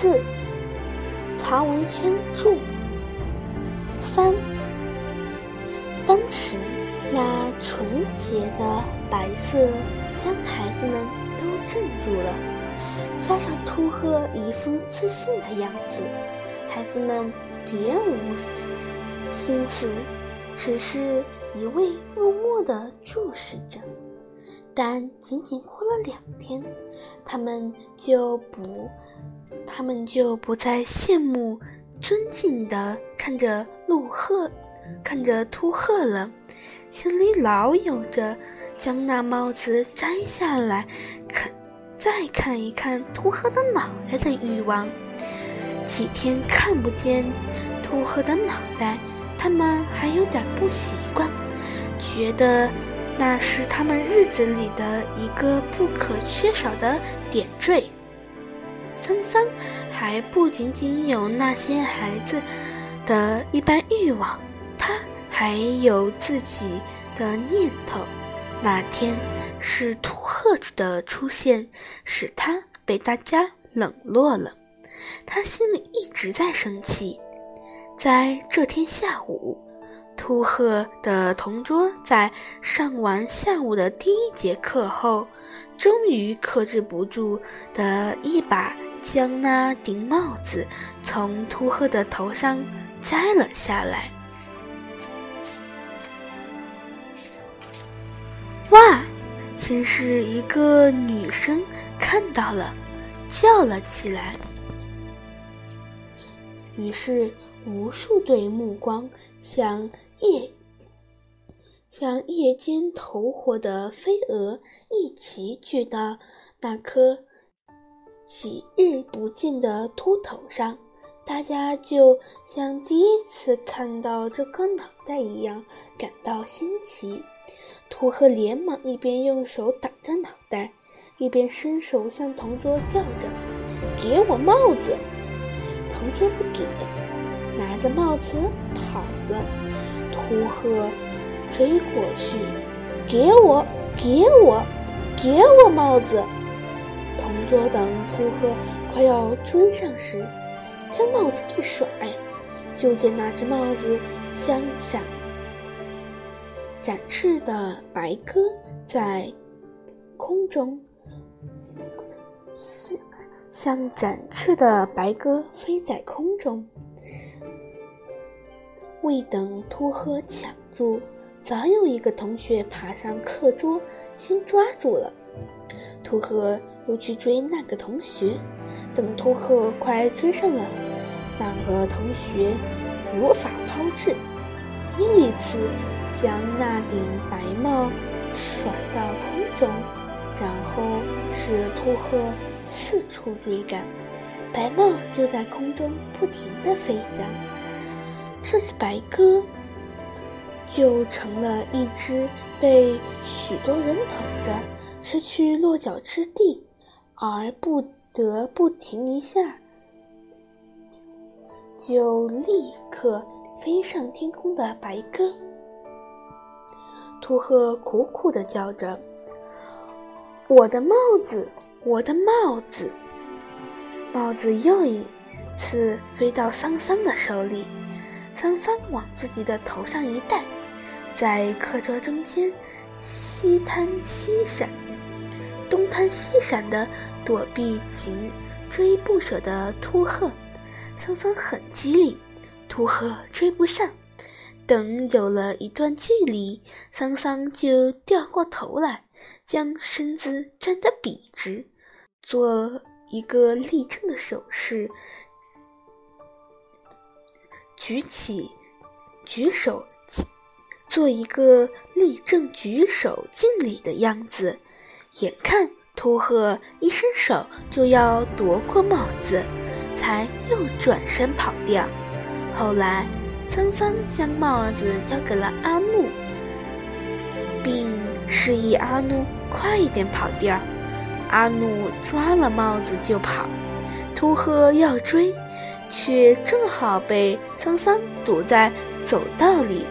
房子，曹文轩著。三，当时那纯洁的白色将孩子们都镇住了，加上秃鹤一副自信的样子，孩子们别无心思，只是一味默默地注视着。但仅仅过了两天，他们就不，他们就不再羡慕、尊敬的看着鹿鹤，看着秃鹤了，心里老有着将那帽子摘下来，看，再看一看秃鹤的脑袋的欲望。几天看不见秃鹤的脑袋，他们还有点不习惯，觉得。那是他们日子里的一个不可缺少的点缀。桑桑还不仅仅有那些孩子的一般欲望，他还有自己的念头。那天是秃鹤的出现使他被大家冷落了，他心里一直在生气。在这天下午。秃鹤的同桌在上完下午的第一节课后，终于克制不住的一把将那顶帽子从秃鹤的头上摘了下来。哇！先是一个女生看到了，叫了起来。于是无数对目光向。夜，像夜间投火的飞蛾一齐聚到那颗几日不见的秃头上，大家就像第一次看到这颗脑袋一样感到新奇。秃鹤连忙一边用手挡着脑袋，一边伸手向同桌叫着：“给我帽子！”同桌不给，拿着帽子跑了。秃鹤追过去，给我，给我，给我帽子！同桌等秃鹤快要追上时，将帽子一甩，就见那只帽子像展展翅的白鸽在空中，像像展翅的白鸽飞在空中。未等秃鹤抢住，早有一个同学爬上课桌，先抓住了。秃鹤又去追那个同学，等秃鹤快追上了，那个同学如法炮制，又一次将那顶白帽甩到空中，然后使秃鹤四处追赶，白帽就在空中不停地飞翔。这只白鸽就成了一只被许多人捧着、失去落脚之地而不得不停一下，就立刻飞上天空的白鸽。秃鹤苦苦地叫着：“我的帽子，我的帽子！”帽子又一次飞到桑桑的手里。桑桑往自己的头上一戴，在课桌中间西摊西闪，东摊西闪的躲避紧追不舍的秃鹤。桑桑很机灵，秃鹤追不上。等有了一段距离，桑桑就掉过头来，将身子站得笔直，做一个立正的手势。举起，举手，做一个立正、举手敬礼的样子。眼看秃鹤一伸手就要夺过帽子，才又转身跑掉。后来，桑桑将帽子交给了阿木，并示意阿怒快一点跑掉。阿怒抓了帽子就跑，秃鹤要追。却正好被桑桑堵在走道里。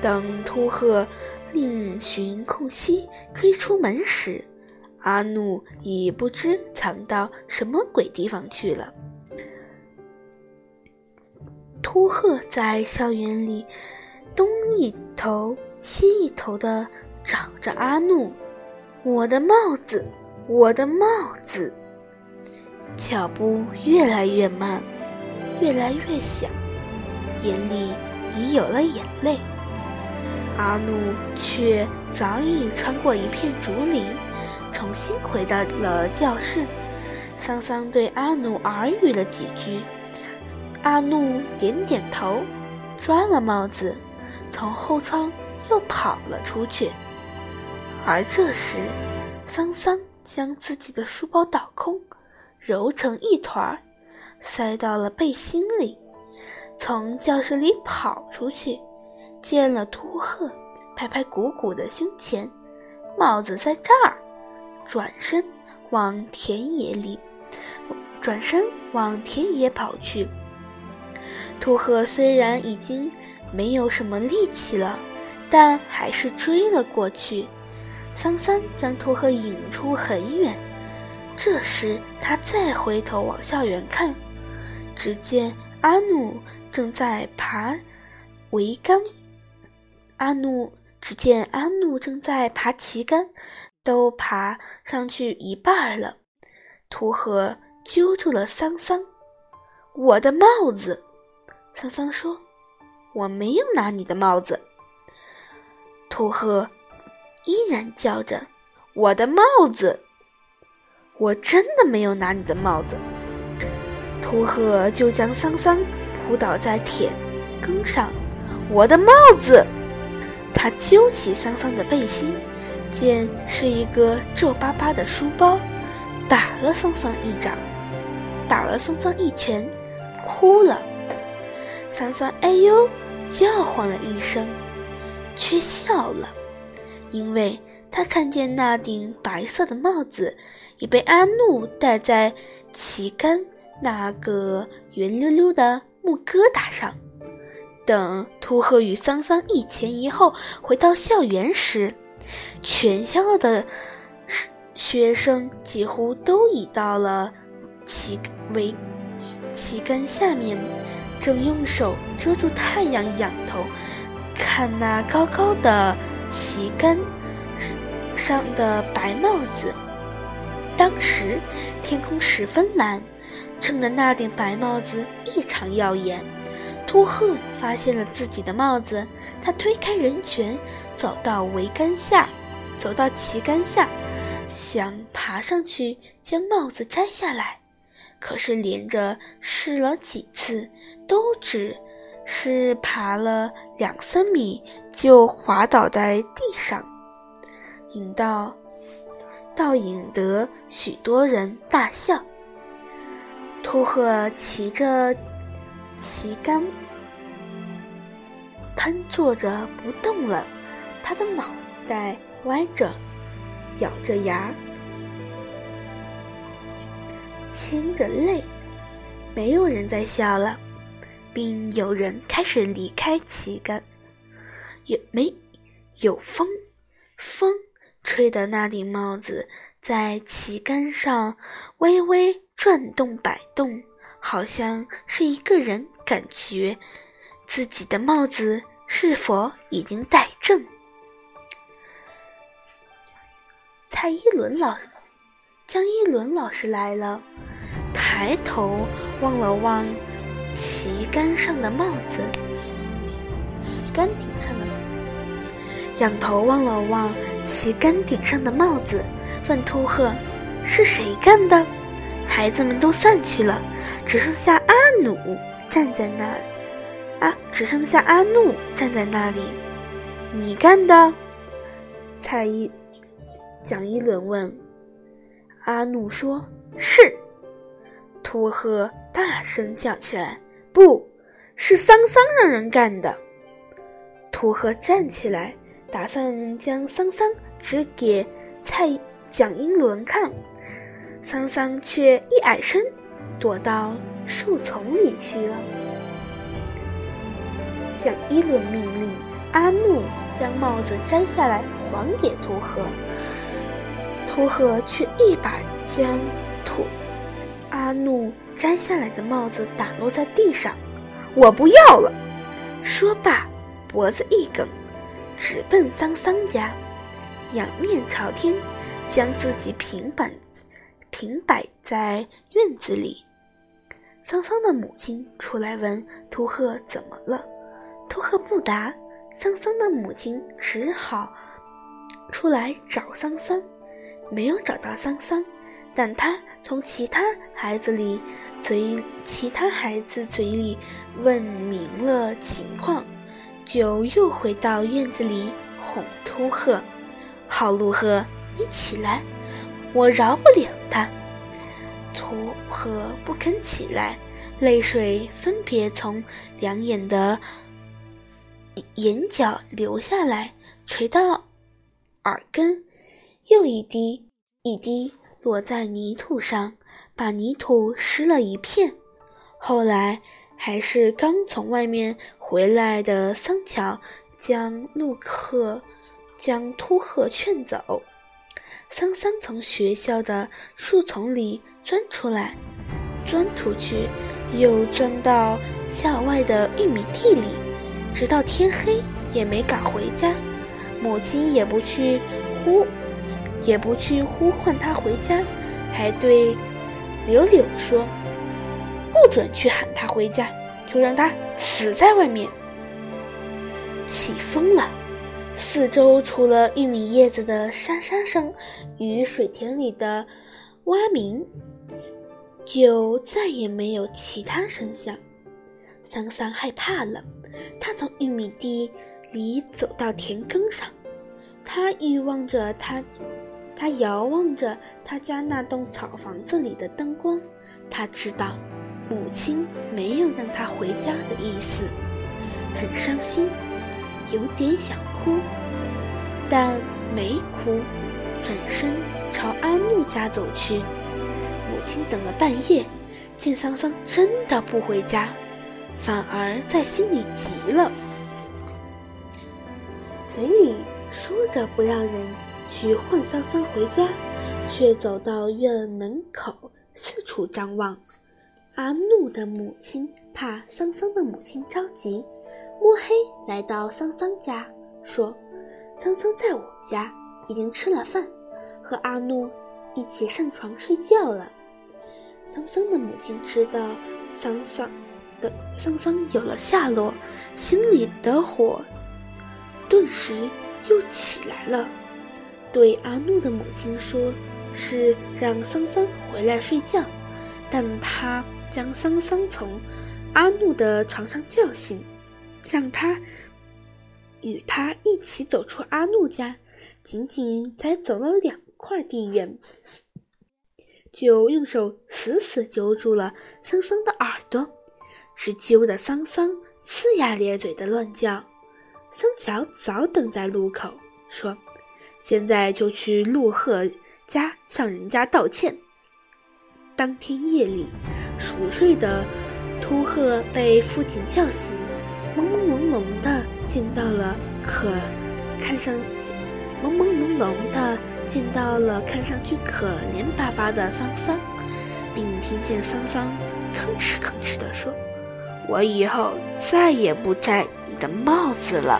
等秃鹤另寻空隙追出门时，阿怒已不知藏到什么鬼地方去了。秃鹤在校园里东一头西一头的找着阿怒，我的帽子，我的帽子。脚步越来越慢，越来越小，眼里已有了眼泪。阿怒却早已穿过一片竹林，重新回到了教室。桑桑对阿怒耳语了几句，阿怒点点头，抓了帽子，从后窗又跑了出去。而这时，桑桑将自己的书包倒空，揉成一团儿，塞到了背心里，从教室里跑出去。见了秃鹤，拍拍鼓鼓的胸前，帽子在这儿。转身往田野里，转身往田野跑去。秃鹤虽然已经没有什么力气了，但还是追了过去。桑桑将秃鹤引出很远。这时他再回头往校园看，只见阿努正在爬桅杆。阿怒只见阿怒正在爬旗杆，都爬上去一半了。秃鹤揪住了桑桑：“我的帽子！”桑桑说：“我没有拿你的帽子。”秃鹤依然叫着：“我的帽子！”我真的没有拿你的帽子。秃鹤就将桑桑扑倒在铁根上：“我的帽子！”他揪起桑桑的背心，见是一个皱巴巴的书包，打了桑桑一掌，打了桑桑一拳，哭了。桑桑哎呦叫唤了一声，却笑了，因为他看见那顶白色的帽子已被阿怒戴在旗杆那个圆溜溜的木疙瘩上。等秃鹤与桑桑一前一后回到校园时，全校的学生几乎都已到了旗围旗杆下面，正用手遮住太阳仰头看那高高的旗杆上的白帽子。当时天空十分蓝，衬得那顶白帽子异常耀眼。秃鹤发现了自己的帽子，他推开人群，走到桅杆下，走到旗杆下，想爬上去将帽子摘下来，可是连着试了几次，都只是爬了两三米就滑倒在地上，引到倒引得许多人大笑。秃鹤骑着。旗杆瘫坐着不动了，他的脑袋歪着，咬着牙，噙着泪。没有人在笑了，并有人开始离开旗杆。有没有风？风吹的那顶帽子在旗杆上微微转动摆动。好像是一个人感觉自己的帽子是否已经戴正。蔡依伦老江一伦老师来了，抬头望了望旗杆上的帽子，旗杆顶上的，仰头望了望旗杆顶上的帽子，问秃鹤：“是谁干的？”孩子们都散去了。只剩下阿努站在那，啊，只剩下阿怒站在那里。你干的？蔡一蒋一伦问。阿怒说：“是。”秃鹤大声叫起来：“不是桑桑让人干的！”秃鹤站起来，打算将桑桑指给蔡蒋一伦看，桑桑却一矮身。躲到树丛里去了。蒋一伦命令阿怒将帽子摘下来还给秃鹤。秃鹤却一把将秃阿怒摘下来的帽子打落在地上。我不要了！说罢，脖子一梗，直奔桑桑家，仰面朝天，将自己平板平摆在院子里。桑桑的母亲出来问秃鹤怎么了，秃鹤不答。桑桑的母亲只好出来找桑桑，没有找到桑桑，但他从其他孩子里嘴其他孩子嘴里问明了情况，就又回到院子里哄秃鹤：“好鹿鹤，你起来，我饶不了他。”秃鹤不肯起来，泪水分别从两眼的眼角流下来，垂到耳根，又一滴一滴落在泥土上，把泥土湿了一片。后来，还是刚从外面回来的桑乔将陆克将秃鹤劝走。桑桑从学校的树丛里钻出来，钻出去，又钻到校外的玉米地里，直到天黑也没敢回家。母亲也不去呼，也不去呼唤他回家，还对柳柳说：“不准去喊他回家，就让他死在外面。”起风了。四周除了玉米叶子的沙沙声与水田里的蛙鸣，就再也没有其他声响。桑桑害怕了，他从玉米地里走到田埂上，他欲望着他，他遥望着他家那栋草房子里的灯光。他知道，母亲没有让他回家的意思，很伤心，有点想。哭，但没哭，转身朝阿怒家走去。母亲等了半夜，见桑桑真的不回家，反而在心里急了，嘴里说着不让人去唤桑桑回家，却走到院门口四处张望。阿怒的母亲怕桑桑的母亲着急，摸黑来到桑桑家。说：“桑桑在我家已经吃了饭，和阿怒一起上床睡觉了。”桑桑的母亲知道桑桑的桑桑有了下落，心里的火顿时又起来了，对阿怒的母亲说：“是让桑桑回来睡觉。”但他将桑桑从阿怒的床上叫醒，让他。与他一起走出阿怒家，仅仅才走了两块地远，就用手死死揪住了桑桑的耳朵，直揪得桑桑呲牙咧嘴的乱叫。桑乔早等在路口，说：“现在就去陆鹤家向人家道歉。”当天夜里，熟睡的秃鹤被父亲叫醒。见到了，可看上朦朦胧胧的见到了看上去可怜巴巴的桑桑，并听见桑桑吭哧吭哧地说：“我以后再也不摘你的帽子了。”